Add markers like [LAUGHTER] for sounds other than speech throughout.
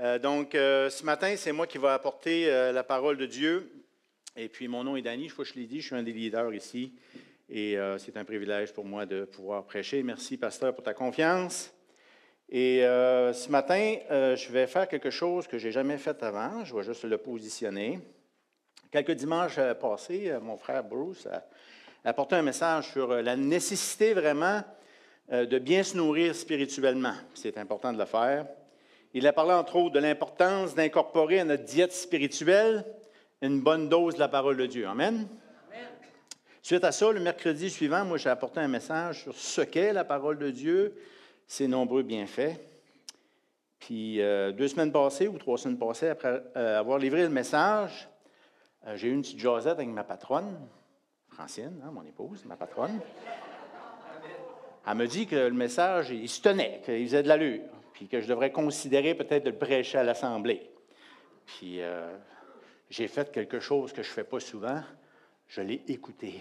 Euh, donc, euh, ce matin, c'est moi qui vais apporter euh, la parole de Dieu. Et puis, mon nom est Danny, je crois que je l'ai dit, je suis un des leaders ici. Et c'est un privilège pour moi de pouvoir prêcher. Merci, pasteur, pour ta confiance. Et ce matin, je vais faire quelque chose que je n'ai jamais fait avant. Je vais juste le positionner. Quelques dimanches passés, mon frère Bruce a apporté un message sur la nécessité vraiment de bien se nourrir spirituellement. C'est important de le faire. Il a parlé entre autres de l'importance d'incorporer à notre diète spirituelle une bonne dose de la parole de Dieu. Amen. Suite à ça, le mercredi suivant, moi, j'ai apporté un message sur ce qu'est la parole de Dieu, ses nombreux bienfaits. Puis euh, deux semaines passées ou trois semaines passées, après euh, avoir livré le message, euh, j'ai eu une petite jasette avec ma patronne, Francine, hein, mon épouse, ma patronne. Elle me dit que le message, il se tenait, qu'il faisait de l'allure puis que je devrais considérer peut-être de le prêcher à l'Assemblée. Puis euh, j'ai fait quelque chose que je ne fais pas souvent, je l'ai écouté.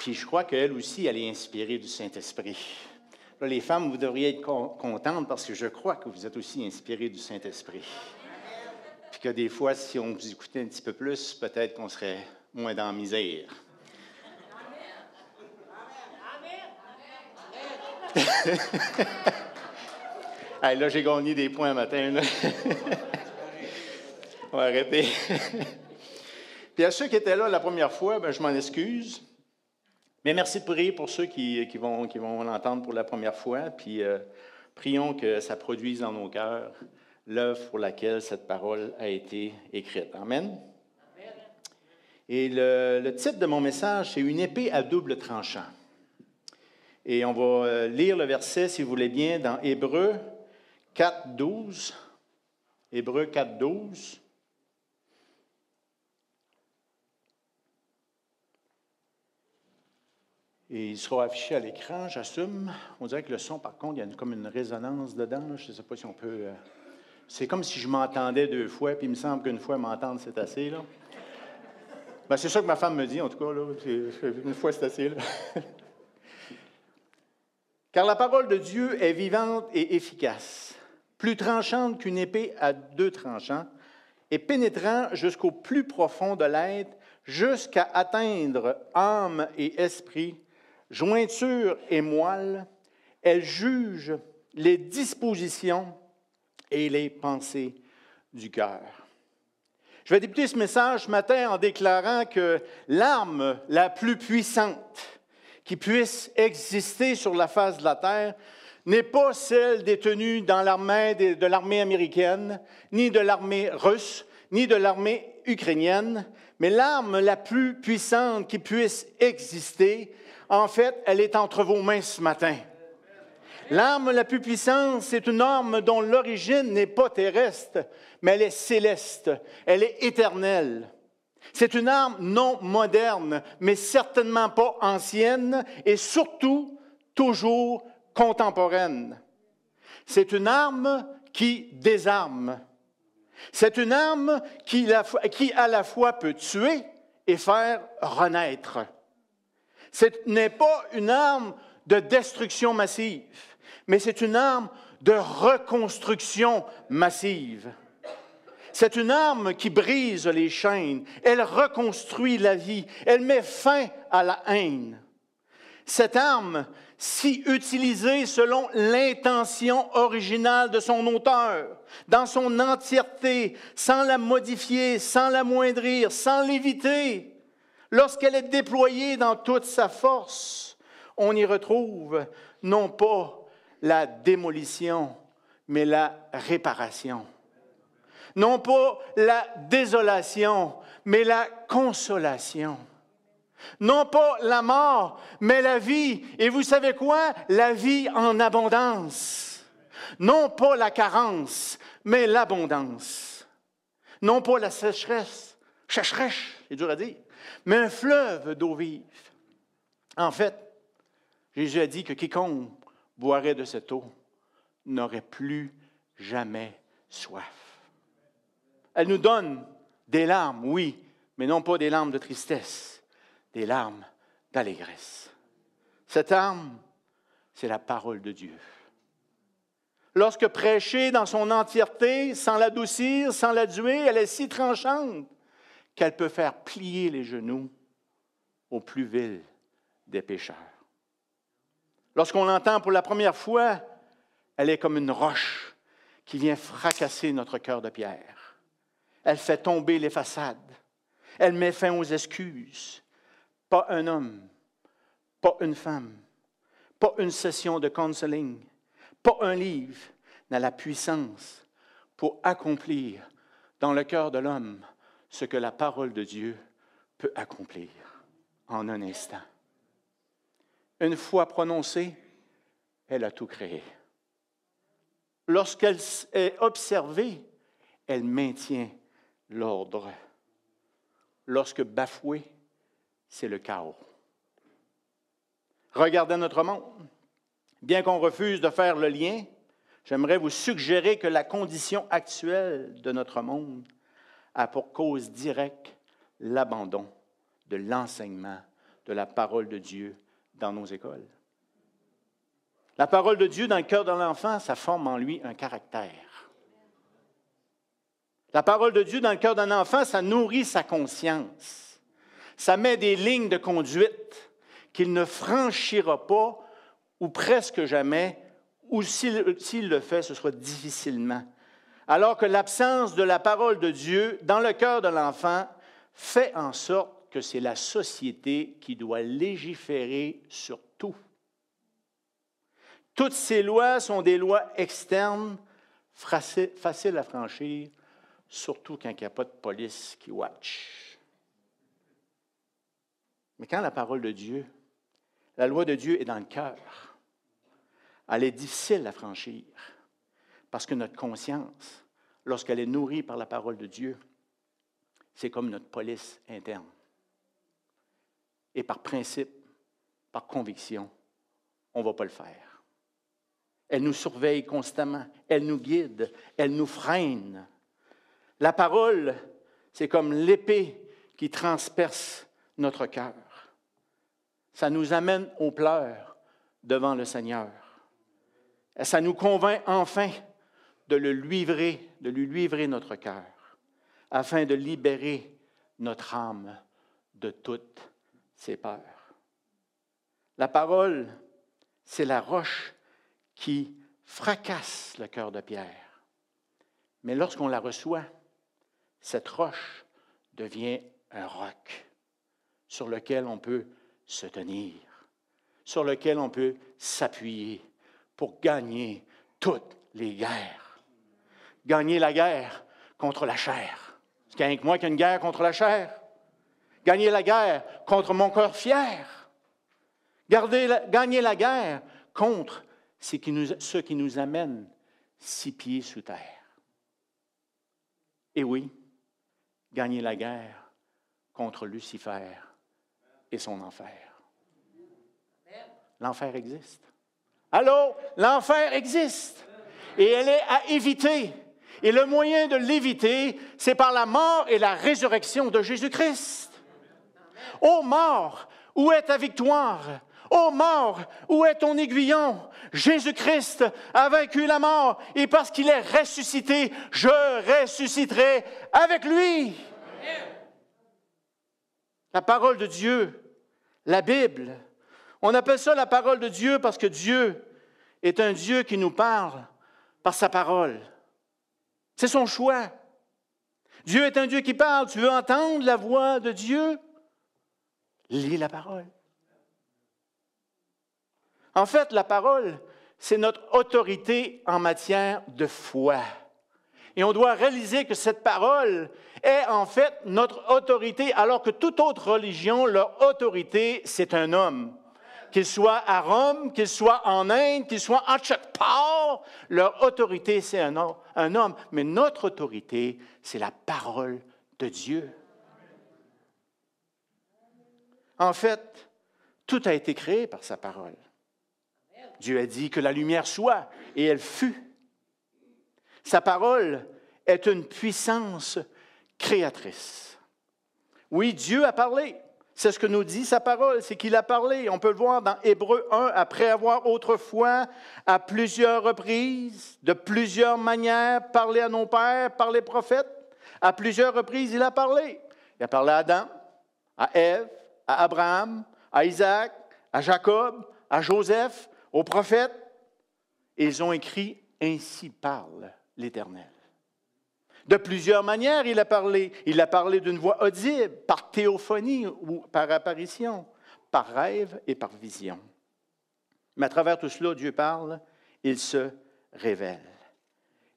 Puis je crois qu'elle aussi, elle est inspirée du Saint-Esprit. les femmes, vous devriez être contentes parce que je crois que vous êtes aussi inspirées du Saint-Esprit. Puis que des fois, si on vous écoutait un petit peu plus, peut-être qu'on serait moins dans la misère. [LAUGHS] là, j'ai gagné des points un matin. [LAUGHS] On va arrêter. [LAUGHS] Puis à ceux qui étaient là la première fois, ben, je m'en excuse. Mais merci de prier pour ceux qui, vont, qui vont l'entendre pour la première fois. Puis euh, prions que ça produise dans nos cœurs l'œuvre pour laquelle cette parole a été écrite. Amen. Et le, le titre de mon message, c'est Une épée à double tranchant. Et on va euh, lire le verset, si vous voulez bien, dans Hébreu 4, 12. Hébreu 4, 12. Et il sera affiché à l'écran, j'assume. On dirait que le son, par contre, il y a comme une résonance dedans. Je ne sais pas si on peut. Euh, c'est comme si je m'entendais deux fois, puis il me semble qu'une fois m'entendre, c'est assez. Là. Ben, c'est ça que ma femme me dit, en tout cas. Là. Une fois, c'est assez. Là. [LAUGHS] Car la parole de Dieu est vivante et efficace, plus tranchante qu'une épée à deux tranchants, et pénétrant jusqu'au plus profond de l'être, jusqu'à atteindre âme et esprit, jointure et moelle, elle juge les dispositions et les pensées du cœur. Je vais débuter ce message ce matin en déclarant que l'arme la plus puissante qui puisse exister sur la face de la terre n'est pas celle détenue dans l'armée de l'armée américaine, ni de l'armée russe, ni de l'armée ukrainienne, mais l'arme la plus puissante qui puisse exister, en fait, elle est entre vos mains ce matin. L'arme la plus puissante, c'est une arme dont l'origine n'est pas terrestre, mais elle est céleste, elle est éternelle. C'est une arme non moderne, mais certainement pas ancienne et surtout toujours contemporaine. C'est une arme qui désarme. C'est une arme qui, à la fois peut tuer et faire renaître. Ce n'est pas une arme de destruction massive, mais c'est une arme de reconstruction massive. C'est une arme qui brise les chaînes. Elle reconstruit la vie. Elle met fin à la haine. Cette arme, si utilisée selon l'intention originale de son auteur, dans son entièreté, sans la modifier, sans l'amoindrir, sans l'éviter, lorsqu'elle est déployée dans toute sa force, on y retrouve non pas la démolition, mais la réparation non pas la désolation, mais la consolation. Non pas la mort, mais la vie. Et vous savez quoi? La vie en abondance. Non pas la carence, mais l'abondance. Non pas la sécheresse, sécheresse, c'est dur à dire, mais un fleuve d'eau vive. En fait, Jésus a dit que quiconque boirait de cette eau n'aurait plus jamais soif. Elle nous donne des larmes, oui, mais non pas des larmes de tristesse, des larmes d'allégresse. Cette arme, c'est la parole de Dieu. Lorsque prêchée dans son entièreté, sans l'adoucir, sans la duer, elle est si tranchante qu'elle peut faire plier les genoux au plus vil des pécheurs. Lorsqu'on l'entend pour la première fois, elle est comme une roche qui vient fracasser notre cœur de pierre. Elle fait tomber les façades. Elle met fin aux excuses. Pas un homme, pas une femme, pas une session de counseling, pas un livre n'a la puissance pour accomplir dans le cœur de l'homme ce que la parole de Dieu peut accomplir en un instant. Une fois prononcée, elle a tout créé. Lorsqu'elle est observée, elle maintient l'ordre. Lorsque bafouée, c'est le chaos. Regardez notre monde. Bien qu'on refuse de faire le lien, j'aimerais vous suggérer que la condition actuelle de notre monde a pour cause directe l'abandon de l'enseignement de la parole de Dieu dans nos écoles. La parole de Dieu dans le cœur de l'enfant, ça forme en lui un caractère. La parole de Dieu dans le cœur d'un enfant, ça nourrit sa conscience. Ça met des lignes de conduite qu'il ne franchira pas ou presque jamais, ou s'il le fait, ce sera difficilement. Alors que l'absence de la parole de Dieu dans le cœur de l'enfant fait en sorte que c'est la société qui doit légiférer sur tout. Toutes ces lois sont des lois externes, faciles à franchir, surtout quand il n'y a pas de police qui watch. Mais quand la parole de Dieu, la loi de Dieu est dans le cœur, elle est difficile à franchir parce que notre conscience, lorsqu'elle est nourrie par la parole de Dieu, c'est comme notre police interne. Et par principe, par conviction, on ne va pas le faire. Elle nous surveille constamment, elle nous guide, elle nous freine. La parole, c'est comme l'épée qui transperce notre cœur. Ça nous amène aux pleurs devant le Seigneur. Ça nous convainc enfin de le livrer, de lui livrer notre cœur, afin de libérer notre âme de toutes ses peurs. La parole, c'est la roche qui fracasse le cœur de Pierre. Mais lorsqu'on la reçoit, cette roche devient un roc sur lequel on peut se tenir, sur lequel on peut s'appuyer pour gagner toutes les guerres. Gagner la guerre contre la chair. C'est qu'il moi qui a une guerre contre la chair? Gagner la guerre contre mon cœur fier. gagner la guerre contre ce qui, nous, ce amène six pieds sous terre. Et oui, gagner la guerre contre Lucifer et son enfer. L'enfer existe. Allô, l'enfer existe et elle est à éviter. Et le moyen de l'éviter, c'est par la mort et la résurrection de Jésus-Christ. Ô mort, où est ta victoire? Ô mort, où est ton aiguillon? Jésus-Christ a vaincu la mort et parce qu'il est ressuscité, je ressusciterai avec lui. La parole de Dieu, la Bible, on appelle ça la parole de Dieu parce que Dieu est un Dieu qui nous parle par sa parole. C'est son choix. Dieu est un Dieu qui parle. Tu veux entendre la voix de Dieu? Lis la parole. En fait, la parole, c'est notre autorité en matière de foi. Et on doit réaliser que cette parole est en fait notre autorité, alors que toute autre religion, leur autorité, c'est un homme qu'ils soient à Rome, qu'ils soient en Inde, qu'ils soient en chaque part, leur autorité, c'est un homme. Mais notre autorité, c'est la parole de Dieu. En fait, tout a été créé par sa parole. Dieu a dit que la lumière soit, et elle fut. Sa parole est une puissance créatrice. Oui, Dieu a parlé. C'est ce que nous dit sa parole, c'est qu'il a parlé. On peut le voir dans Hébreu 1, après avoir autrefois, à plusieurs reprises, de plusieurs manières, parlé à nos pères, par les prophètes. À plusieurs reprises, il a parlé. Il a parlé à Adam, à Ève, à Abraham, à Isaac, à Jacob, à Joseph, aux prophètes. ils ont écrit Ainsi parle l'Éternel. De plusieurs manières, il a parlé. Il a parlé d'une voix audible, par théophonie ou par apparition, par rêve et par vision. Mais à travers tout cela, Dieu parle, il se révèle.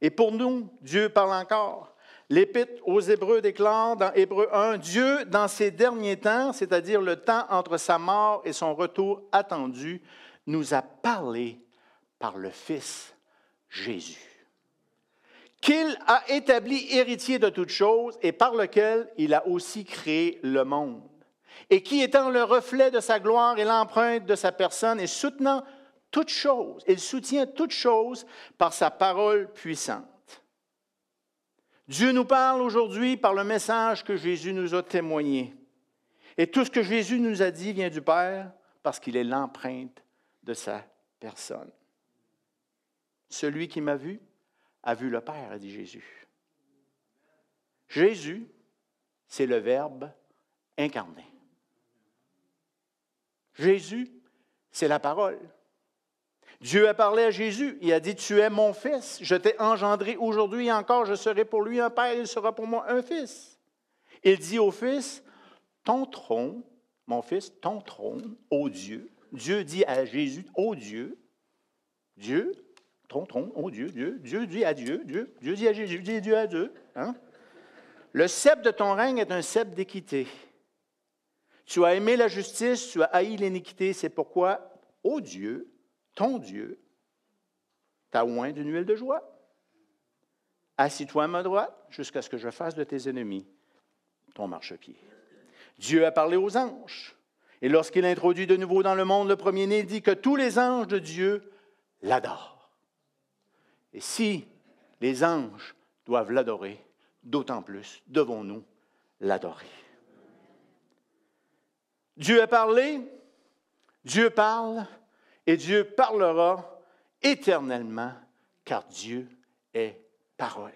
Et pour nous, Dieu parle encore. L'Épître aux Hébreux déclare dans Hébreu 1, Dieu, dans ces derniers temps, c'est-à-dire le temps entre sa mort et son retour attendu, nous a parlé par le Fils Jésus qu'il a établi héritier de toutes choses et par lequel il a aussi créé le monde, et qui étant le reflet de sa gloire et l'empreinte de sa personne et soutenant toutes choses, il soutient toutes choses par sa parole puissante. Dieu nous parle aujourd'hui par le message que Jésus nous a témoigné. Et tout ce que Jésus nous a dit vient du Père parce qu'il est l'empreinte de sa personne. Celui qui m'a vu, a vu le Père, a dit Jésus. Jésus, c'est le Verbe incarné. Jésus, c'est la parole. Dieu a parlé à Jésus. Il a dit, tu es mon fils. Je t'ai engendré aujourd'hui encore, je serai pour lui un père, il sera pour moi un fils. Il dit au fils, ton trône, mon fils, ton trône, ô Dieu. Dieu dit à Jésus, ô Dieu, Dieu, Oh Dieu, Dieu, Dieu dit à Dieu, Dieu, dit à Jésus, dit Dieu à Dieu. Hein? Le sceptre de ton règne est un sceptre d'équité. Tu as aimé la justice, tu as haï l'iniquité, c'est pourquoi, ô Dieu, ton Dieu, t'a oint d'une huile de joie. Assis-toi à ma droite jusqu'à ce que je fasse de tes ennemis ton marchepied. Dieu a parlé aux anges. Et lorsqu'il introduit de nouveau dans le monde le premier-né, il dit que tous les anges de Dieu l'adorent. Et si les anges doivent l'adorer, d'autant plus devons-nous l'adorer. Dieu a parlé, Dieu parle, et Dieu parlera éternellement, car Dieu est parole.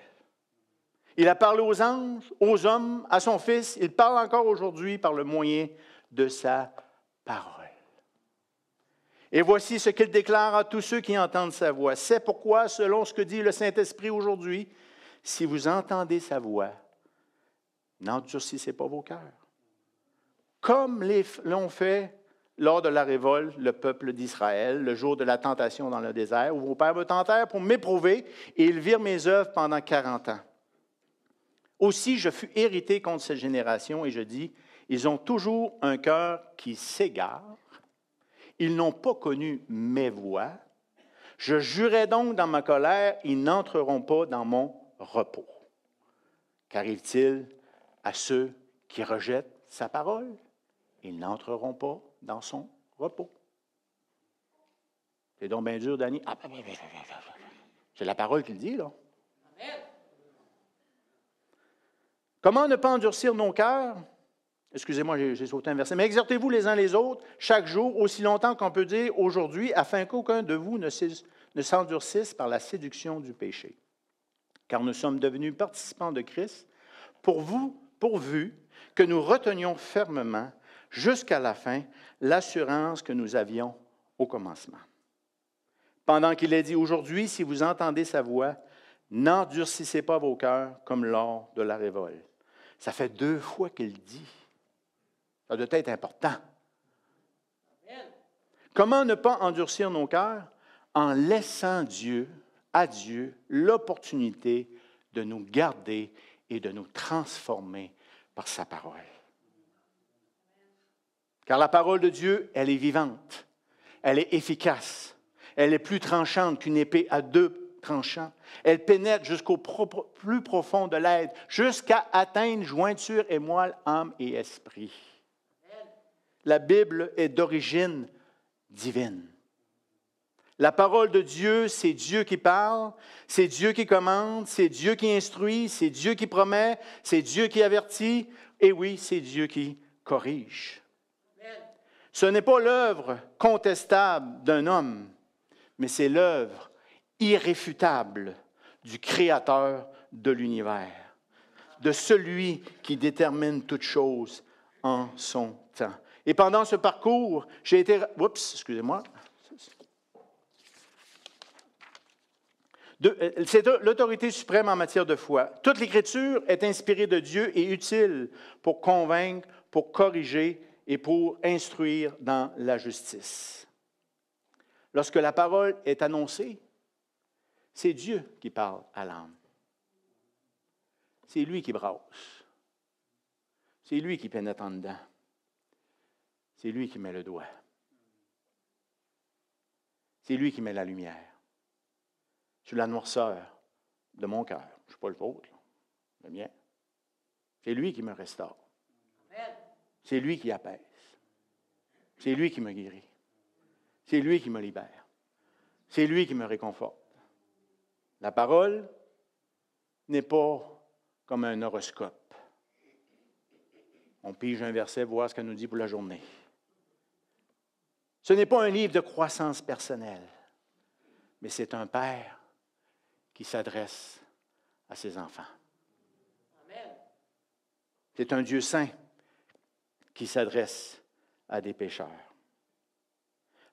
Il a parlé aux anges, aux hommes, à son Fils, il parle encore aujourd'hui par le moyen de sa parole. Et voici ce qu'il déclare à tous ceux qui entendent sa voix. C'est pourquoi, selon ce que dit le Saint-Esprit aujourd'hui, si vous entendez sa voix, n'endurcissez pas vos cœurs. Comme l'ont fait lors de la révolte le peuple d'Israël, le jour de la tentation dans le désert, où vos pères me tentèrent pour m'éprouver, et ils virent mes œuvres pendant quarante ans. Aussi, je fus hérité contre cette génération, et je dis, ils ont toujours un cœur qui s'égare ils n'ont pas connu mes voix. Je jurais donc dans ma colère, ils n'entreront pas dans mon repos. Qu'arrive-t-il à ceux qui rejettent sa parole? Ils n'entreront pas dans son repos. C'est donc bien dur, Danny. Ah, ben, ben, ben, c'est la parole qu'il dit, là. Comment ne pas endurcir nos cœurs? Excusez-moi, j'ai sauté un verset. Mais exhortez-vous les uns les autres chaque jour, aussi longtemps qu'on peut dire aujourd'hui, afin qu'aucun de vous ne s'endurcisse par la séduction du péché. Car nous sommes devenus participants de Christ pour vous, pourvu que nous retenions fermement jusqu'à la fin l'assurance que nous avions au commencement. Pendant qu'il est dit aujourd'hui, si vous entendez sa voix, n'endurcissez pas vos cœurs comme lors de la révolte. Ça fait deux fois qu'il dit ça doit être important. Comment ne pas endurcir nos cœurs? En laissant Dieu, à Dieu, l'opportunité de nous garder et de nous transformer par sa parole. Car la parole de Dieu, elle est vivante, elle est efficace, elle est plus tranchante qu'une épée à deux tranchants. Elle pénètre jusqu'au plus profond de l'être, jusqu'à atteindre jointure et moelle, âme et esprit la Bible est d'origine divine. La parole de Dieu, c'est Dieu qui parle, c'est Dieu qui commande, c'est Dieu qui instruit, c'est Dieu qui promet, c'est Dieu qui avertit, et oui, c'est Dieu qui corrige. Ce n'est pas l'œuvre contestable d'un homme, mais c'est l'œuvre irréfutable du Créateur de l'univers, de celui qui détermine toutes choses en son temps. Et pendant ce parcours, j'ai été... Oups, excusez-moi. Euh, c'est l'autorité suprême en matière de foi. Toute l'Écriture est inspirée de Dieu et utile pour convaincre, pour corriger et pour instruire dans la justice. Lorsque la parole est annoncée, c'est Dieu qui parle à l'âme. C'est lui qui brasse. C'est lui qui pénètre en dedans. C'est lui qui met le doigt. C'est lui qui met la lumière sur la noirceur de mon cœur. Je ne suis pas le vôtre, le mien. C'est lui qui me restaure. C'est lui qui apaise. C'est lui qui me guérit. C'est lui qui me libère. C'est lui qui me réconforte. La parole n'est pas comme un horoscope. On pige un verset, voir ce qu'elle nous dit pour la journée. Ce n'est pas un livre de croissance personnelle, mais c'est un père qui s'adresse à ses enfants. C'est un Dieu saint qui s'adresse à des pécheurs.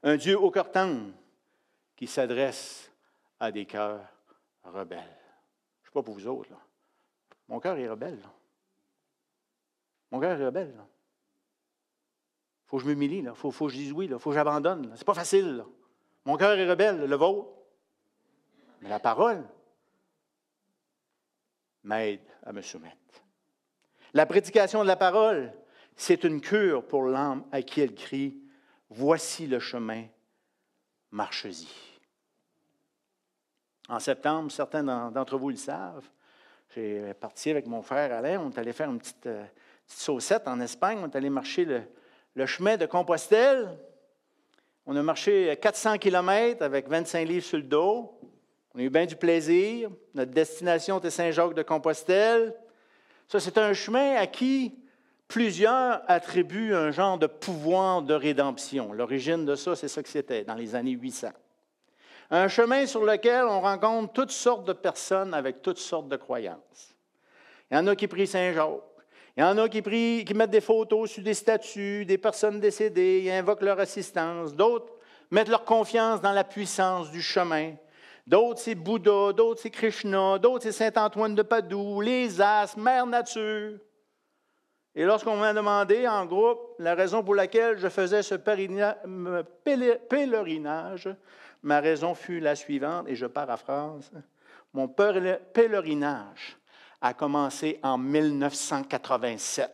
Un Dieu au cœur tendre qui s'adresse à des cœurs rebelles. Je ne sais pas pour vous autres. Là. Mon cœur est rebelle. Mon cœur est rebelle. Faut que je m'humilie. Il faut, que je dise oui. Il faut que j'abandonne. Ce n'est pas facile. Mon cœur est rebelle, le vôtre. Mais la parole m'aide à me soumettre. La prédication de la parole, c'est une cure pour l'âme à qui elle crie Voici le chemin, marche-y. En septembre, certains d'entre vous le savent, j'ai parti avec mon frère Alain, on est allé faire une petite, euh, saucette en Espagne, on est allé marcher le, le, chemin de Compostelle. On a marché 400 km avec 25 livres sur le dos. On a eu bien du plaisir. Notre destination était Saint-Jacques de Compostelle. Ça, c'est un chemin à qui plusieurs attribuent un genre de pouvoir de rédemption. L'origine de ça, c'est ça que c'était, dans les années 800. Un chemin sur lequel on rencontre toutes sortes de personnes avec toutes sortes de croyances. Il y en a qui prient Saint-Jacques. Il y en a qui, mettent des photos sur des statues, des personnes décédées, ils invoquent leur assistance. D'autres mettent leur confiance dans la puissance du chemin. D'autres, c'est Bouddha, d'autres, c'est Krishna, d'autres, c'est Saint-Antoine de Padoue, les As, Mère Nature. Et lorsqu'on m'a demandé en groupe la raison pour laquelle je faisais ce pèlerinage, ma raison fut la suivante, et je paraphrase. Mon pèlerinage a commencé en 1987,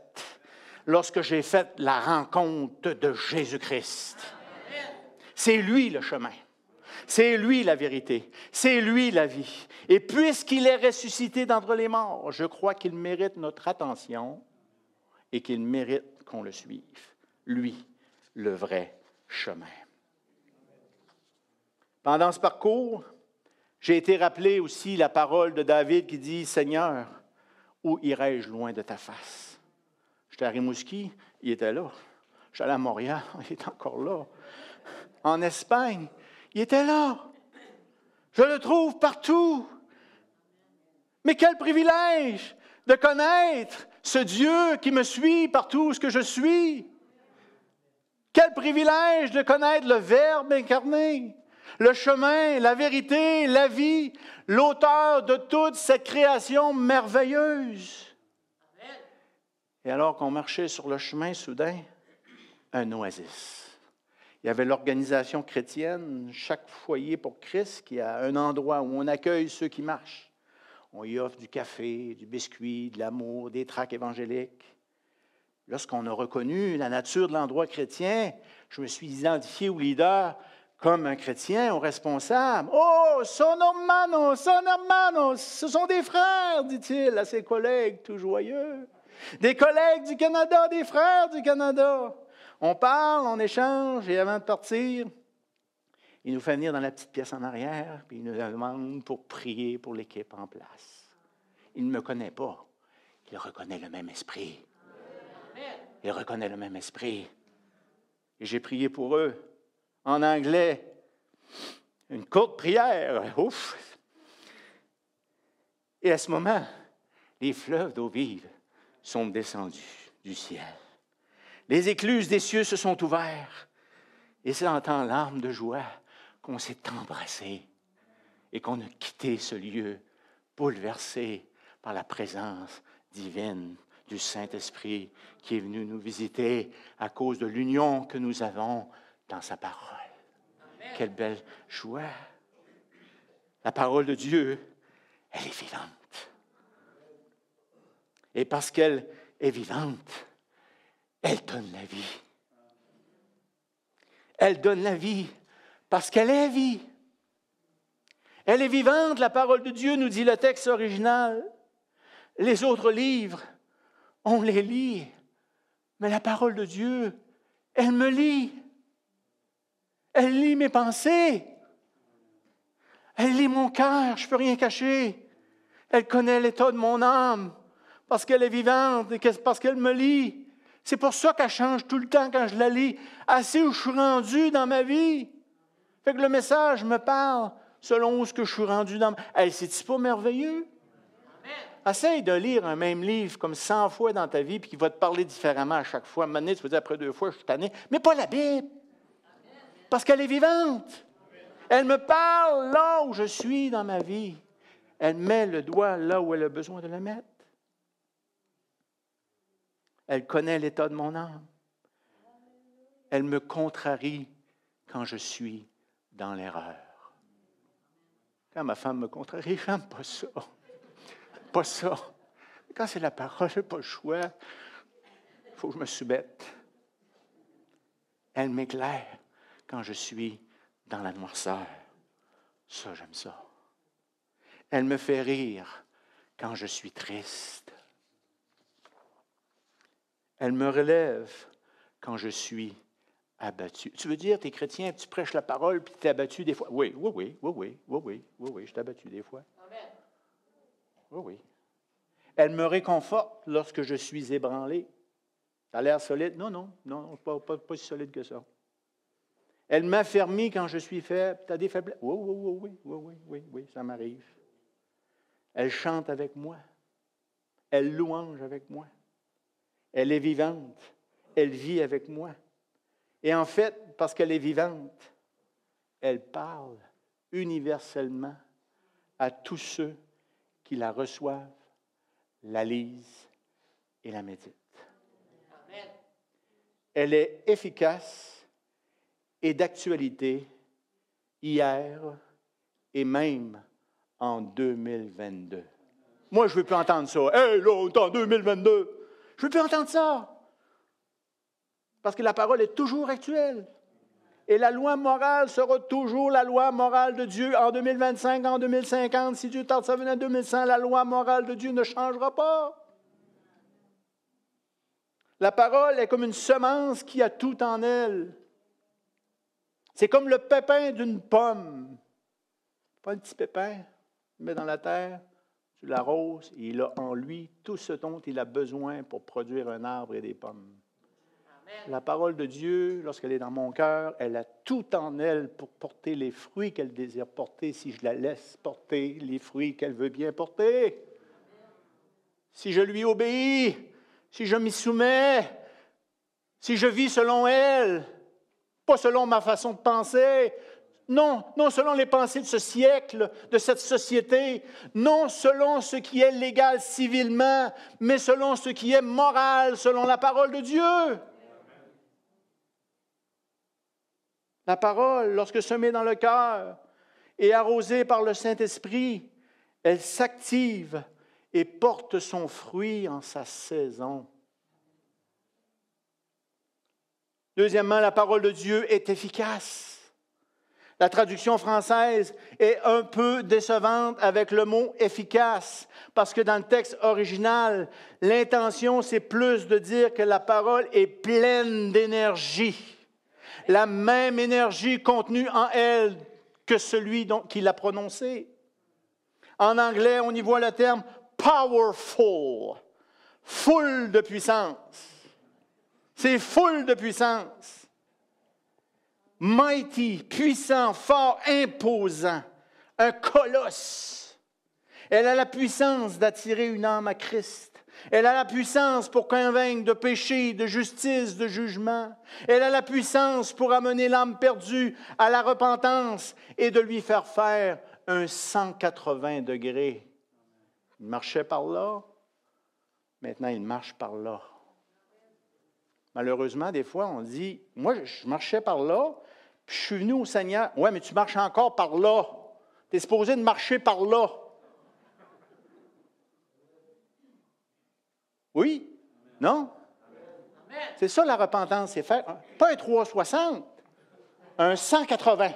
lorsque j'ai fait la rencontre de Jésus-Christ. C'est lui le chemin. C'est lui la vérité. C'est lui la vie. Et puisqu'il est ressuscité d'entre les morts, je crois qu'il mérite notre attention et qu'il mérite qu'on le suive. Lui, le vrai chemin. Pendant ce parcours, j'ai été rappelé aussi la parole de David qui dit, Seigneur, où irai-je loin de ta face? J'étais à Rimouski, il était là. J'allais à Montréal, [LAUGHS] il est encore là. En Espagne, il était là. Je le trouve partout. Mais quel privilège de connaître ce Dieu qui me suit partout où je suis. Quel privilège de connaître le Verbe incarné, le chemin, la vérité, la vie, l'auteur de toute cette création merveilleuse. Et alors qu'on marchait sur le chemin, soudain, un oasis. Il y avait l'organisation chrétienne, chaque foyer pour Christ, qui a un endroit où on accueille ceux qui marchent. On y offre du café, du biscuit, de l'amour, des tracts évangéliques. Lorsqu'on a reconnu la nature de l'endroit chrétien, je me suis identifié au leader comme un chrétien, au responsable. Oh, son hermano, son hermano, ce sont des frères, dit-il à ses collègues tout joyeux. Des collègues du Canada, des frères du Canada. On parle, on échange, et avant de partir, il nous fait venir dans la petite pièce en arrière, puis il nous demande pour prier pour l'équipe en place. Il ne me connaît pas. Il reconnaît le même esprit. Il reconnaît le même esprit. J'ai prié pour eux. En anglais, une courte prière. Ouf! Et à ce moment, les fleuves d'eau vive sont descendus du ciel. Les écluses des cieux se sont ouvertes. Et c'est en temps larmes de joie qu'on s'est embrassé et qu'on a quitté ce lieu bouleversé par la présence divine du Saint-Esprit qui est venu nous visiter à cause de l'union que nous avons dans sa parole. Quelle belle joie. La parole de Dieu, elle est vivante. Et parce qu'elle est vivante, elle donne la vie. Elle donne la vie parce qu'elle est vie. Elle est vivante, la parole de Dieu, nous dit le texte original. Les autres livres, on les lit, mais la parole de Dieu, elle me lit. Elle lit mes pensées. Elle lit mon cœur, je ne peux rien cacher. Elle connaît l'état de mon âme parce qu'elle est vivante et parce qu'elle me lit. C'est pour ça qu'elle change tout le temps quand je la lis. Assez où je suis rendu dans ma vie. Fait que le message me parle selon ce que je suis rendu dans ma vie. Hey, c'est-tu pas merveilleux? Essaye de lire un même livre comme 100 fois dans ta vie, puis qui va te parler différemment à chaque fois. Maintenant, tu vas dire après deux fois, je suis tanné. Mais pas la Bible. Parce qu'elle est vivante. Elle me parle là où je suis dans ma vie. Elle met le doigt là où elle a besoin de le mettre. Elle connaît l'état de mon âme. Elle me contrarie quand je suis dans l'erreur. Quand ma femme me contrarie, j'aime pas ça. Pas ça. Quand c'est la parole, je pas le choix. Il faut que je me soumette. Elle m'éclaire quand je suis dans la noirceur. Ça, j'aime ça. Elle me fait rire quand je suis triste. Elle me relève quand je suis abattu. Tu veux dire, tu es chrétien, tu prêches la parole, puis tu es abattu des fois? Oui, oui, oui, oui, oui, oui, oui, oui, oui, je suis abattu des fois. Oui, oui. Elle me réconforte lorsque je suis ébranlé. Ça a l'air solide? Non, non, non, pas, pas, pas si solide que ça. Elle m'affermit quand je suis faible. Tu as des faiblesses? Oui, oui, oui, oui, oui, oui, oui, oui, ça m'arrive. Elle chante avec moi. Elle louange avec moi. Elle est vivante. Elle vit avec moi. Et en fait, parce qu'elle est vivante, elle parle universellement à tous ceux qui la reçoivent, la lisent et la méditent. Elle est efficace et d'actualité hier et même en 2022. Moi, je ne veux plus entendre ça. Hé, là, on est en 2022. Je ne veux plus entendre ça. Parce que la parole est toujours actuelle. Et la loi morale sera toujours la loi morale de Dieu en 2025, en 2050. Si Dieu tarde ça venir en 2100, la loi morale de Dieu ne changera pas. La parole est comme une semence qui a tout en elle. C'est comme le pépin d'une pomme. Pas un petit pépin, met dans la terre, tu l'arroses et il a en lui tout ce dont il a besoin pour produire un arbre et des pommes. La parole de Dieu, lorsqu'elle est dans mon cœur, elle a tout en elle pour porter les fruits qu'elle désire porter si je la laisse porter les fruits qu'elle veut bien porter. Si je lui obéis, si je m'y soumets, si je vis selon elle, selon ma façon de penser, non, non selon les pensées de ce siècle, de cette société, non selon ce qui est légal civilement, mais selon ce qui est moral, selon la parole de Dieu. La parole, lorsque semée dans le cœur et arrosée par le Saint-Esprit, elle s'active et porte son fruit en sa saison. Deuxièmement, la parole de Dieu est efficace. La traduction française est un peu décevante avec le mot efficace, parce que dans le texte original, l'intention, c'est plus de dire que la parole est pleine d'énergie. La même énergie contenue en elle que celui qui l'a prononcé. En anglais, on y voit le terme powerful, full de puissance. C'est full de puissance. mighty, puissant, fort, imposant, un colosse. Elle a la puissance d'attirer une âme à Christ. Elle a la puissance pour convaincre de péché, de justice, de jugement. Elle a la puissance pour amener l'âme perdue à la repentance et de lui faire faire un 180 degrés. Il marchait par là, maintenant il marche par là. Malheureusement, des fois, on dit, moi, je marchais par là, puis je suis venu au Seigneur. Ouais, mais tu marches encore par là. Tu es supposé de marcher par là. Oui? Non? C'est ça la repentance, c'est faire pas un 360, un 180. Il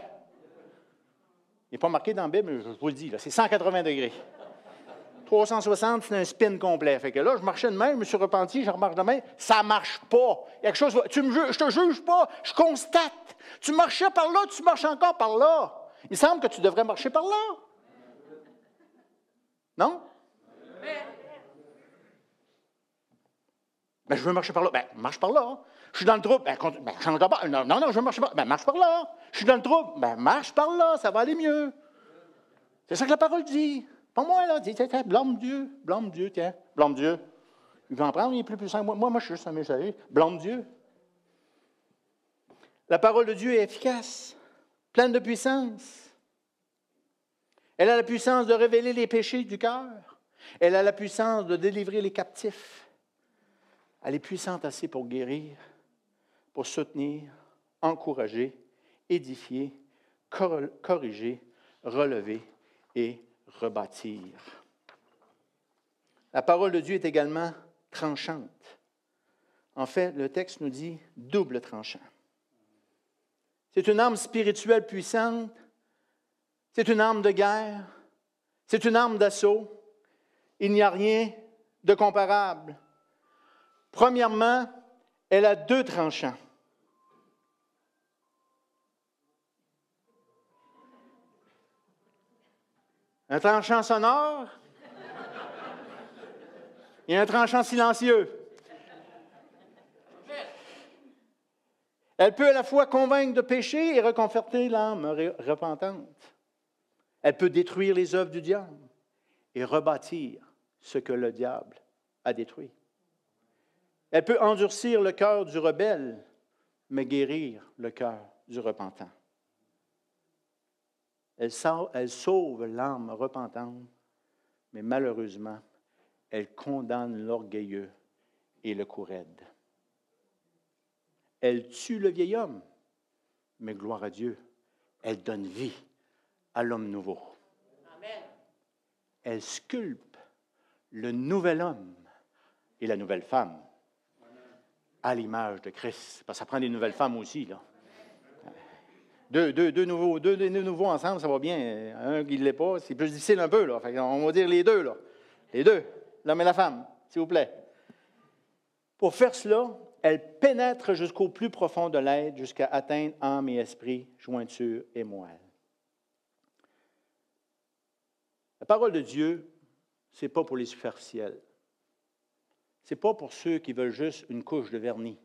n'est pas marqué dans la Bible, mais je vous le dis, c'est 180 degrés. 360, c'est un spin complet. Fait que là, je marchais de même, je me suis repenti, je remarche de même. Ça marche pas. Quelque chose. Tu me je te juge pas, je constate. Tu marchais par là, tu marches encore par là. Il semble que tu devrais marcher par là. Non? Ben, je veux marcher par là. Ben, marche par là. Je suis dans le trouble. Ben, ben change pas. Non, non, je veux marcher par là. Ben, marche par là. Je suis dans le trouble. Ben, marche par là, ça va aller mieux. C'est ça que la parole dit. Pas moi, là. Dis, blâme Dieu. Blâme Dieu, tiens. Blâme Dieu. Il va en prendre, il est plus puissant que moi. Moi, moi je suis juste un messager. Blâme Dieu. La parole de Dieu est efficace, pleine de puissance. Elle a la puissance de révéler les péchés du cœur. Elle a la puissance de délivrer les captifs. Elle est puissante assez pour guérir, pour soutenir, encourager, édifier, corriger, relever et rebâtir. La parole de Dieu est également tranchante. En fait, le texte nous dit double tranchant. C'est une arme spirituelle puissante, c'est une arme de guerre, c'est une arme d'assaut. Il n'y a rien de comparable. Premièrement, elle a deux tranchants. Un tranchant sonore? Et un tranchant silencieux? Elle peut à la fois convaincre de péché et reconforter l'âme repentante. Elle peut détruire les œuvres du diable et rebâtir ce que le diable a détruit. Elle peut endurcir le cœur du rebelle, mais guérir le cœur du repentant. Elle sauve, l'âme repentante, mais malheureusement, elle condamne l'orgueilleux et le cou Elle tue le vieil homme, mais gloire à Dieu, elle donne vie à l'homme nouveau. Elle sculpte le nouvel homme et la nouvelle femme à l'image de Christ. Parce que ça prend des nouvelles femmes aussi, là. Deux, deux, deux, nouveaux, deux, nouveaux ensemble, ça va bien. Un qui ne l'est pas, c'est plus difficile un peu. Là. on va dire les deux. Là. Les deux, l'homme et la femme, s'il vous plaît. Pour faire cela, elle pénètre jusqu'au plus profond de l'être, jusqu'à atteindre âme et esprit, jointure et moelle. La parole de Dieu, ce n'est pas pour les superficiels. Ce n'est pas pour ceux qui veulent juste une couche de vernis.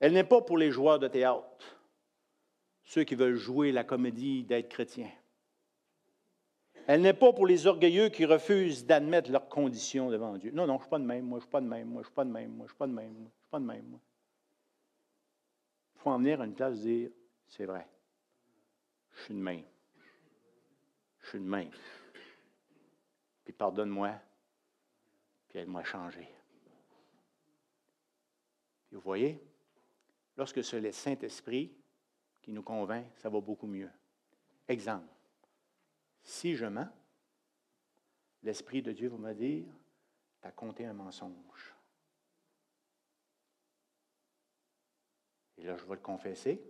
Elle n'est pas pour les joueurs de théâtre, ceux qui veulent jouer la comédie d'être chrétien. Elle n'est pas pour les orgueilleux qui refusent d'admettre leurs conditions devant Dieu. Non, non, je ne suis pas de même, moi, je ne suis pas de même, moi, je suis pas de même, moi, je ne suis pas de même, moi, je suis de même. Il faut en venir à une place et dire, c'est vrai, je suis de même. Je suis de même. Puis pardonne-moi, puis aide-moi à changer. vous voyez, Lorsque c'est le Saint-Esprit qui nous convainc, ça va beaucoup mieux. Exemple. Si je mens, l'Esprit de Dieu va me dire, tu as compté un mensonge. Et là, je vais le confesser.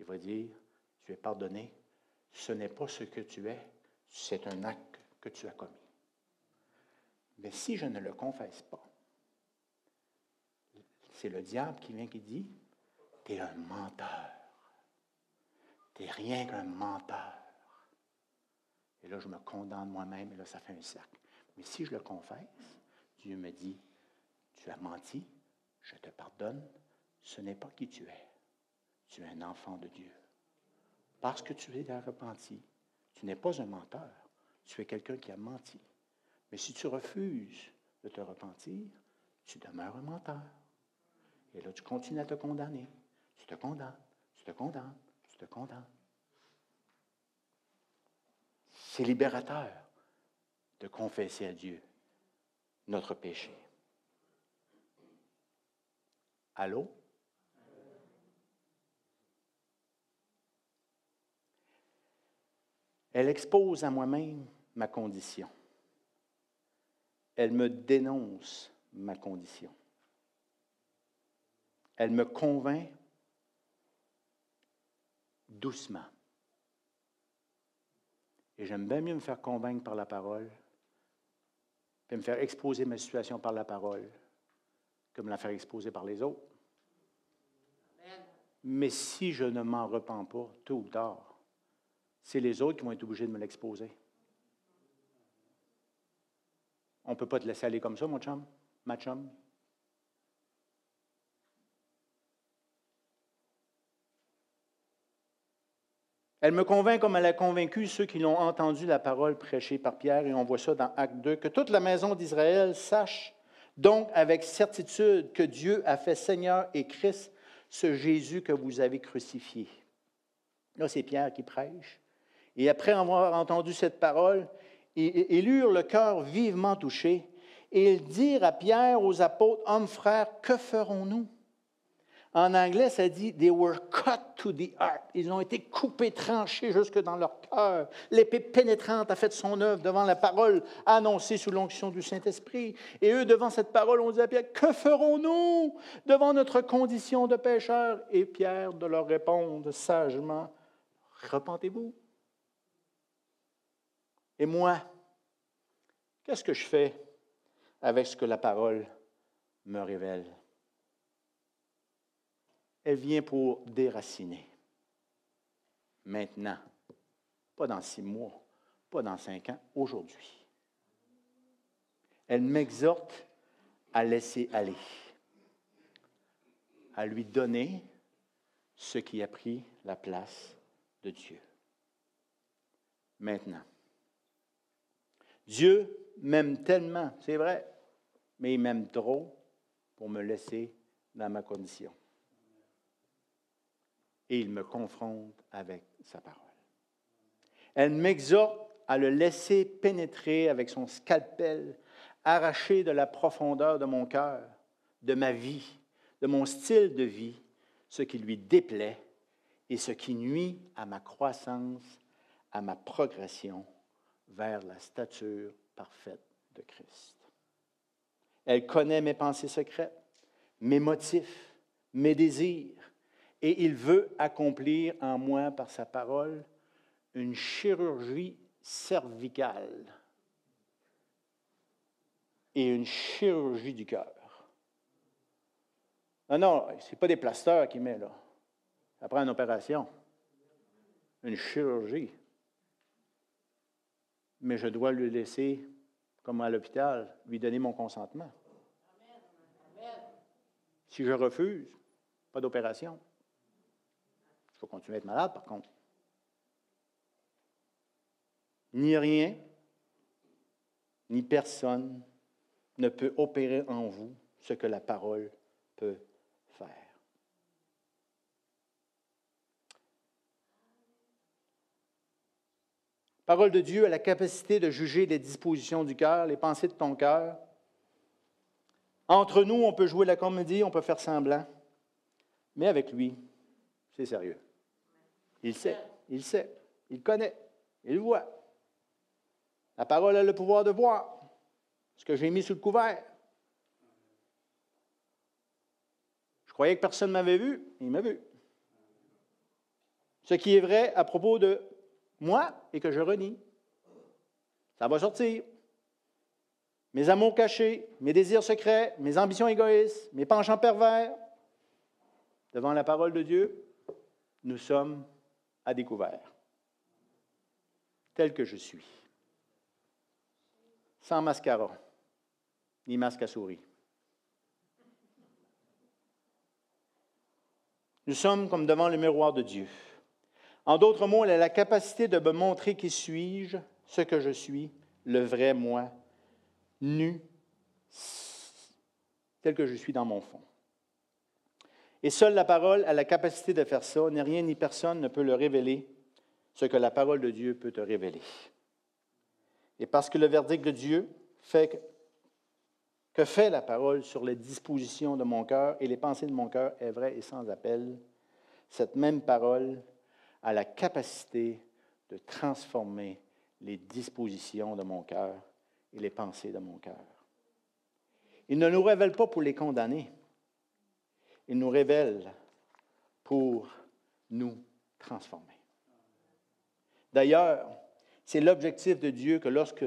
Il va dire, tu es pardonné. Ce n'est pas ce que tu es, c'est un acte que tu as commis. Mais si je ne le confesse pas, c'est le diable qui vient qui dit, tu es un menteur. Tu n'es rien qu'un menteur. Et là, je me condamne moi-même et là, ça fait un cercle. Mais si je le confesse, Dieu me dit, tu as menti, je te pardonne, ce n'est pas qui tu es. Tu es un enfant de Dieu. Parce que tu es repenti, tu n'es pas un menteur. Tu es quelqu'un qui a menti. Mais si tu refuses de te repentir, tu demeures un menteur. Et là, tu continues à te condamner. Tu te condamnes, tu te condamnes, tu te condamnes. C'est libérateur de confesser à Dieu notre péché. Allô? Elle expose à moi-même ma condition. Elle me dénonce ma condition. Elle me convainc doucement. Et j'aime bien mieux me faire convaincre par la parole, puis me faire exposer ma situation par la parole, que me la faire exposer par les autres. Mais si je ne m'en repens pas, tôt ou tard, c'est les autres qui vont être obligés de me l'exposer. On ne peut pas te laisser aller comme ça, mon chum, ma chum. Elle me convainc comme elle a convaincu ceux qui l'ont entendu la parole prêchée par Pierre, et on voit ça dans Acte 2, que toute la maison d'Israël sache donc avec certitude que Dieu a fait Seigneur et Christ ce Jésus que vous avez crucifié. Là, c'est Pierre qui prêche. Et après avoir entendu cette parole, ils eurent le cœur vivement touché, et ils dirent à Pierre, aux apôtres, Hommes frères, que ferons-nous? En anglais, ça dit They were cut to the heart. Ils ont été coupés, tranchés jusque dans leur cœur. L'épée pénétrante a fait son œuvre devant la parole annoncée sous l'onction du Saint-Esprit. Et eux, devant cette parole, on dit à Pierre Que ferons-nous devant notre condition de pécheur Et Pierre de leur répondre sagement Repentez-vous. Et moi, qu'est-ce que je fais avec ce que la parole me révèle? Elle vient pour déraciner. Maintenant, pas dans six mois, pas dans cinq ans, aujourd'hui. Elle m'exhorte à laisser aller, à lui donner ce qui a pris la place de Dieu. Maintenant, Dieu m'aime tellement, c'est vrai, mais il m'aime trop pour me laisser dans ma condition. Et il me confronte avec sa parole. Elle m'exhorte à le laisser pénétrer avec son scalpel, arracher de la profondeur de mon cœur, de ma vie, de mon style de vie, ce qui lui déplaît et ce qui nuit à ma croissance, à ma progression vers la stature parfaite de Christ. Elle connaît mes pensées secrètes, mes motifs, mes désirs, et il veut accomplir en moi, par sa parole, une chirurgie cervicale et une chirurgie du cœur. Non, non, ce n'est pas des plasteurs qu'il met là. Après une opération, une chirurgie mais je dois lui laisser, comme à l'hôpital, lui donner mon consentement. Si je refuse, pas d'opération. Je vais continuer à être malade, par contre. Ni rien, ni personne ne peut opérer en vous ce que la parole peut faire. parole de Dieu a la capacité de juger les dispositions du cœur, les pensées de ton cœur. Entre nous, on peut jouer la comédie, on peut faire semblant. Mais avec lui, c'est sérieux. Il sait, il sait, il connaît, il voit. La parole a le pouvoir de voir ce que j'ai mis sous le couvert. Je croyais que personne ne m'avait vu, il m'a vu. Ce qui est vrai à propos de moi, et que je renie. Ça va sortir. Mes amours cachés, mes désirs secrets, mes ambitions égoïstes, mes penchants pervers, devant la parole de Dieu, nous sommes découvert, tel que je suis, sans mascara, ni masque à souris. Nous sommes comme devant le miroir de Dieu. En d'autres mots, elle a la capacité de me montrer qui suis-je, ce que je suis, le vrai moi, nu, tel que je suis dans mon fond. Et seule la parole a la capacité de faire ça. Ni rien ni personne ne peut le révéler, ce que la parole de Dieu peut te révéler. Et parce que le verdict de Dieu fait que, que fait la parole sur les dispositions de mon cœur et les pensées de mon cœur est vraie et sans appel, cette même parole a la capacité de transformer les dispositions de mon cœur et les pensées de mon cœur. Il ne nous révèle pas pour les condamner. Il nous révèle pour nous transformer. D'ailleurs, c'est l'objectif de Dieu que lorsque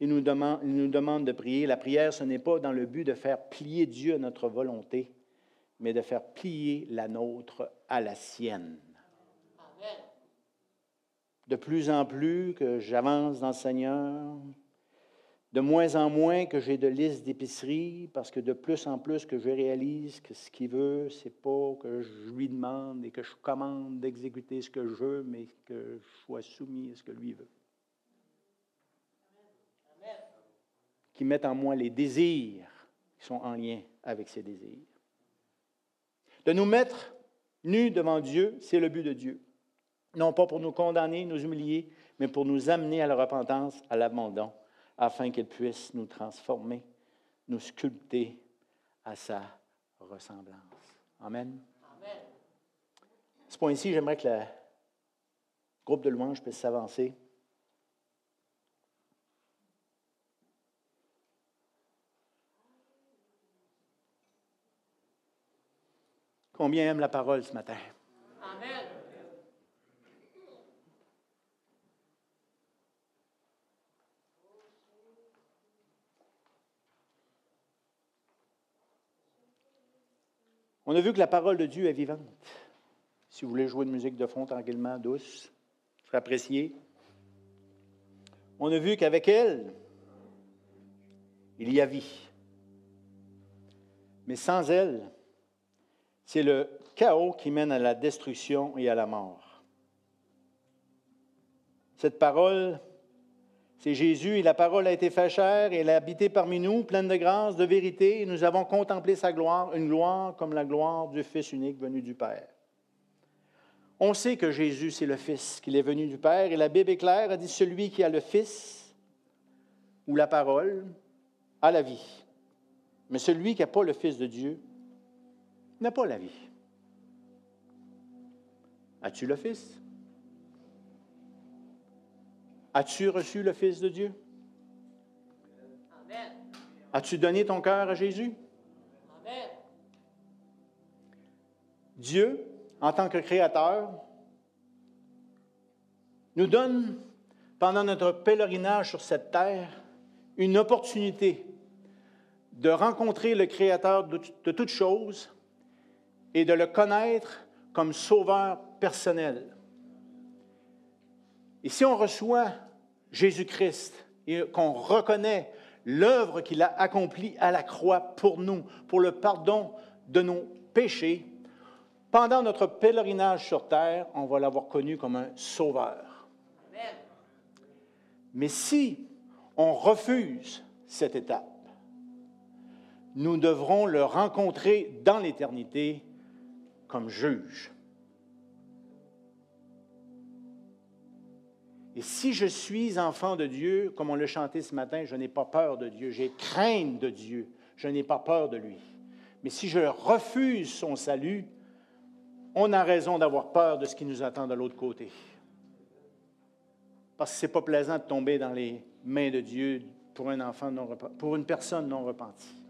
il nous, demande, il nous demande de prier, la prière, ce n'est pas dans le but de faire plier Dieu à notre volonté, mais de faire plier la nôtre à la sienne. De plus en plus que j'avance dans le Seigneur, de moins en moins que j'ai de liste d'épicerie, parce que de plus en plus que je réalise que ce qu'il veut, c'est pas que je lui demande et que je commande d'exécuter ce que je veux, mais que je sois soumis à ce que lui veut. Qui mette en moi les désirs qui sont en lien avec ses désirs. De nous mettre nus devant Dieu, c'est le but de Dieu. Non pas pour nous condamner, nous humilier, mais pour nous amener à la repentance, à l'abandon afin qu'il puisse nous transformer, nous sculpter à sa ressemblance. Amen. Amen. À ce point-ci, j'aimerais que le groupe de louanges puisse s'avancer. Combien aime la parole ce matin? Amen. On a vu que la parole de Dieu est vivante. Si vous voulez jouer une musique de fond tranquillement, douce, ce serait apprécié. On a vu qu'avec elle, il y a vie. Mais sans elle, c'est le chaos qui mène à la destruction et à la mort. Cette parole c'est Jésus et la parole a été faite chair et elle a habité parmi nous, pleine de grâce, de vérité, et nous avons contemplé sa gloire, une gloire comme la gloire du Fils unique venu du Père. On sait que Jésus, c'est le Fils, qu'il est venu du Père, et la Bible est claire, a dit celui qui a le Fils ou la parole a la vie. Mais celui qui n'a pas le Fils de Dieu n'a pas la vie. As-tu le Fils? As-tu reçu le Fils de Dieu? As-tu donné ton cœur à Jésus? Amen. Dieu, en tant que créateur, nous donne, pendant notre pèlerinage sur cette terre, une opportunité de rencontrer le Créateur de, de toutes choses et de le connaître comme sauveur personnel. Et si on reçoit Jésus-Christ et qu'on reconnaît l'œuvre qu'il a accomplie à la croix pour nous, pour le pardon de nos péchés, pendant notre pèlerinage sur terre, on va l'avoir connu comme un sauveur. Mais si on refuse cette étape, nous devrons le rencontrer dans l'éternité comme juge. Et si je suis enfant de Dieu, comme on l'a chanté ce matin, je n'ai pas peur de Dieu, j'ai crainte de Dieu, je n'ai pas peur de lui. Mais si je refuse son salut, on a raison d'avoir peur de ce qui nous attend de l'autre côté. Parce que ce n'est pas plaisant de tomber dans les mains de Dieu pour un enfant non pour une personne non repentie.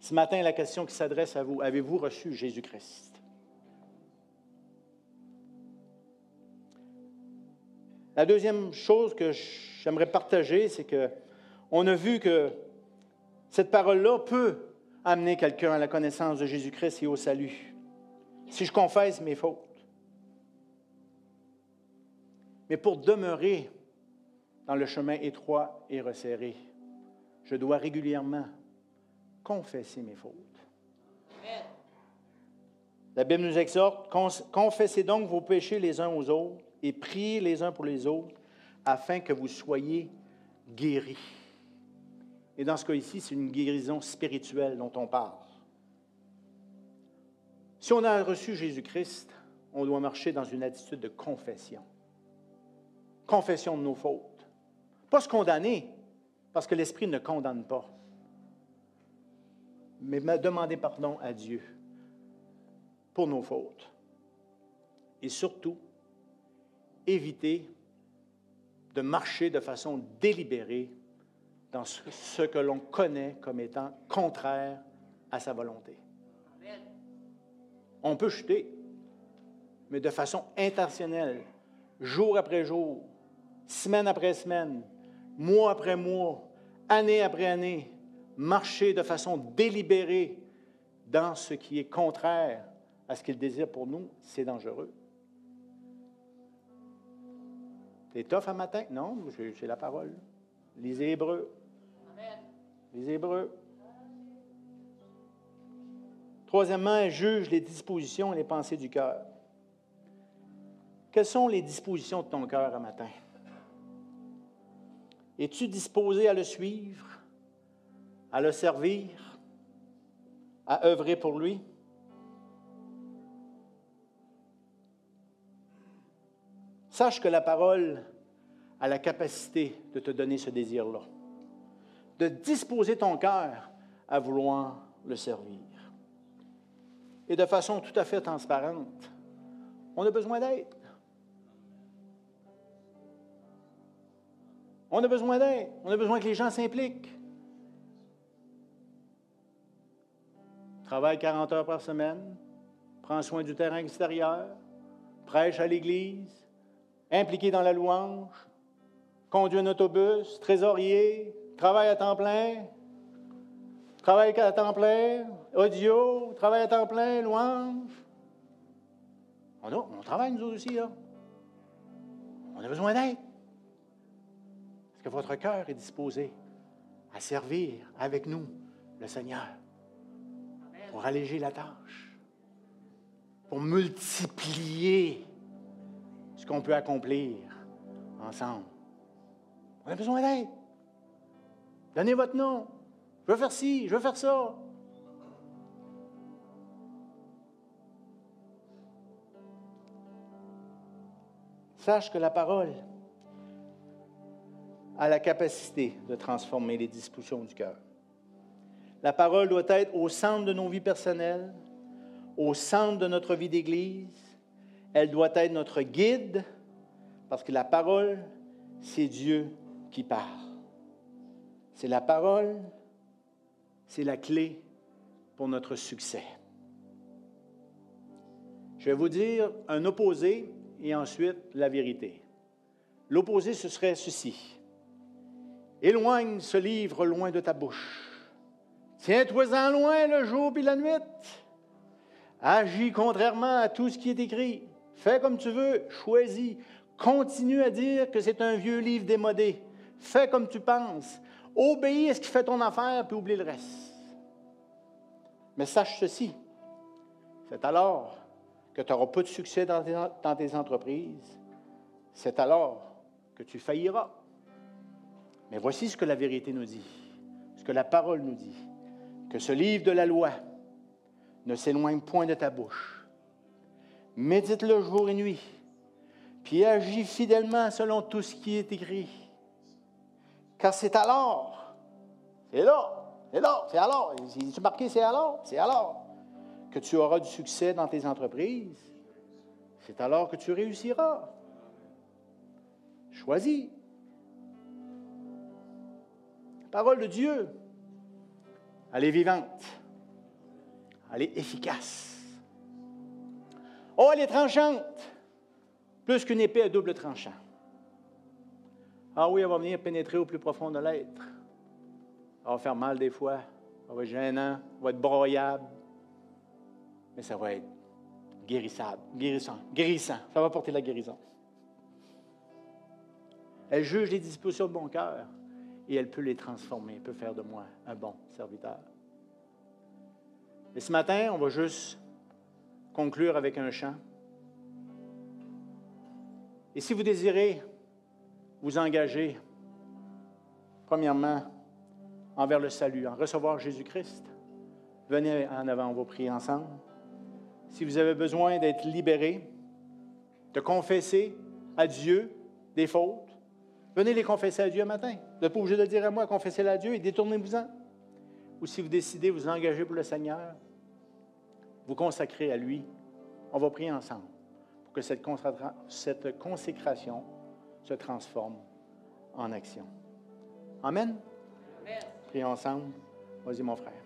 Ce matin, la question qui s'adresse à vous, avez-vous reçu Jésus-Christ? La deuxième chose que j'aimerais partager, c'est que on a vu que cette parole-là peut amener quelqu'un à la connaissance de Jésus-Christ et au salut, si je confesse mes fautes. Mais pour demeurer dans le chemin étroit et resserré, je dois régulièrement confesser mes fautes. La Bible nous exhorte, confessez donc vos péchés les uns aux autres et priez les uns pour les autres afin que vous soyez guéris. Et dans ce cas ici, c'est une guérison spirituelle dont on parle. Si on a reçu Jésus-Christ, on doit marcher dans une attitude de confession. Confession de nos fautes. Pas se condamner, parce que l'Esprit ne condamne pas. Mais demander pardon à Dieu pour nos fautes. Et surtout, éviter de marcher de façon délibérée dans ce que l'on connaît comme étant contraire à sa volonté. On peut chuter, mais de façon intentionnelle, jour après jour, semaine après semaine, mois après mois, année après année, marcher de façon délibérée dans ce qui est contraire à ce qu'il désire pour nous, c'est dangereux. C'est tough un matin? Non, j'ai la parole. Lisez Hébreu. Les Hébreux. Troisièmement, elle juge les dispositions et les pensées du cœur. Quelles sont les dispositions de ton cœur un matin? Es-tu disposé à le suivre, à le servir, à œuvrer pour lui? Sache que la parole a la capacité de te donner ce désir-là, de disposer ton cœur à vouloir le servir. Et de façon tout à fait transparente, on a besoin d'aide. On a besoin d'aide. On a besoin que les gens s'impliquent. Travaille 40 heures par semaine, prends soin du terrain extérieur, prêche à l'Église, impliqué dans la louange, conduit un autobus, trésorier, travaille à temps plein, travaille à temps plein, audio, travaille à temps plein, louange. On, travaille, nous aussi, là. On a besoin d'aide que votre cœur est disposé à servir avec nous le Seigneur pour alléger la tâche, pour multiplier ce qu'on peut accomplir ensemble. On a besoin d'aide. Donnez votre nom. Je veux faire ci, je veux faire ça. Sache que la parole a la capacité de transformer les dispositions du cœur. La parole doit être au centre de nos vies personnelles, au centre de notre vie d'Église. Elle doit être notre guide, parce que la parole, c'est Dieu qui parle. C'est la parole, c'est la clé pour notre succès. Je vais vous dire un opposé et ensuite la vérité. L'opposé, ce serait ceci. Éloigne ce livre loin de ta bouche. Tiens-toi-en loin le jour et la nuit. Agis contrairement à tout ce qui est écrit. Fais comme tu veux, choisis. Continue à dire que c'est un vieux livre démodé. Fais comme tu penses. Obéis à ce qui fait ton affaire, puis oublie le reste. Mais sache ceci, c'est alors que tu n'auras pas de succès dans tes, dans tes entreprises. C'est alors que tu failliras. Mais voici ce que la vérité nous dit, ce que la parole nous dit, que ce livre de la loi ne s'éloigne point de ta bouche. Médite-le jour et nuit, puis agis fidèlement selon tout ce qui est écrit. Car c'est alors, c'est là, c'est là, c'est alors, tu marqué c'est alors, c'est alors que tu auras du succès dans tes entreprises. C'est alors que tu réussiras. Choisis. parole de Dieu, elle est vivante. Elle est efficace. Oh, elle est tranchante, plus qu'une épée à double tranchant. Ah oui, elle va venir pénétrer au plus profond de l'être. Elle va faire mal des fois, ça va être gênant, ça va être broyable, mais ça va être guérissable, guérissant, guérissant. Ça va porter la guérison. Elle juge les dispositions de mon cœur et elle peut les transformer, elle peut faire de moi un bon serviteur. Et ce matin, on va juste conclure avec un chant. Et si vous désirez vous engager, premièrement, envers le salut, en recevoir Jésus-Christ, venez en avant, on va ensemble. Si vous avez besoin d'être libéré, de confesser à Dieu des fautes, venez les confesser à Dieu un matin. Vous n'êtes pas obligé de le dire à moi, confessez-les à Dieu et détournez-vous-en. Ou si vous décidez de vous engager pour le Seigneur, vous consacrer à lui, on va prier ensemble pour que cette, cette consécration se transforme en action. Amen. Amen. Prions ensemble. Vas-y, mon frère.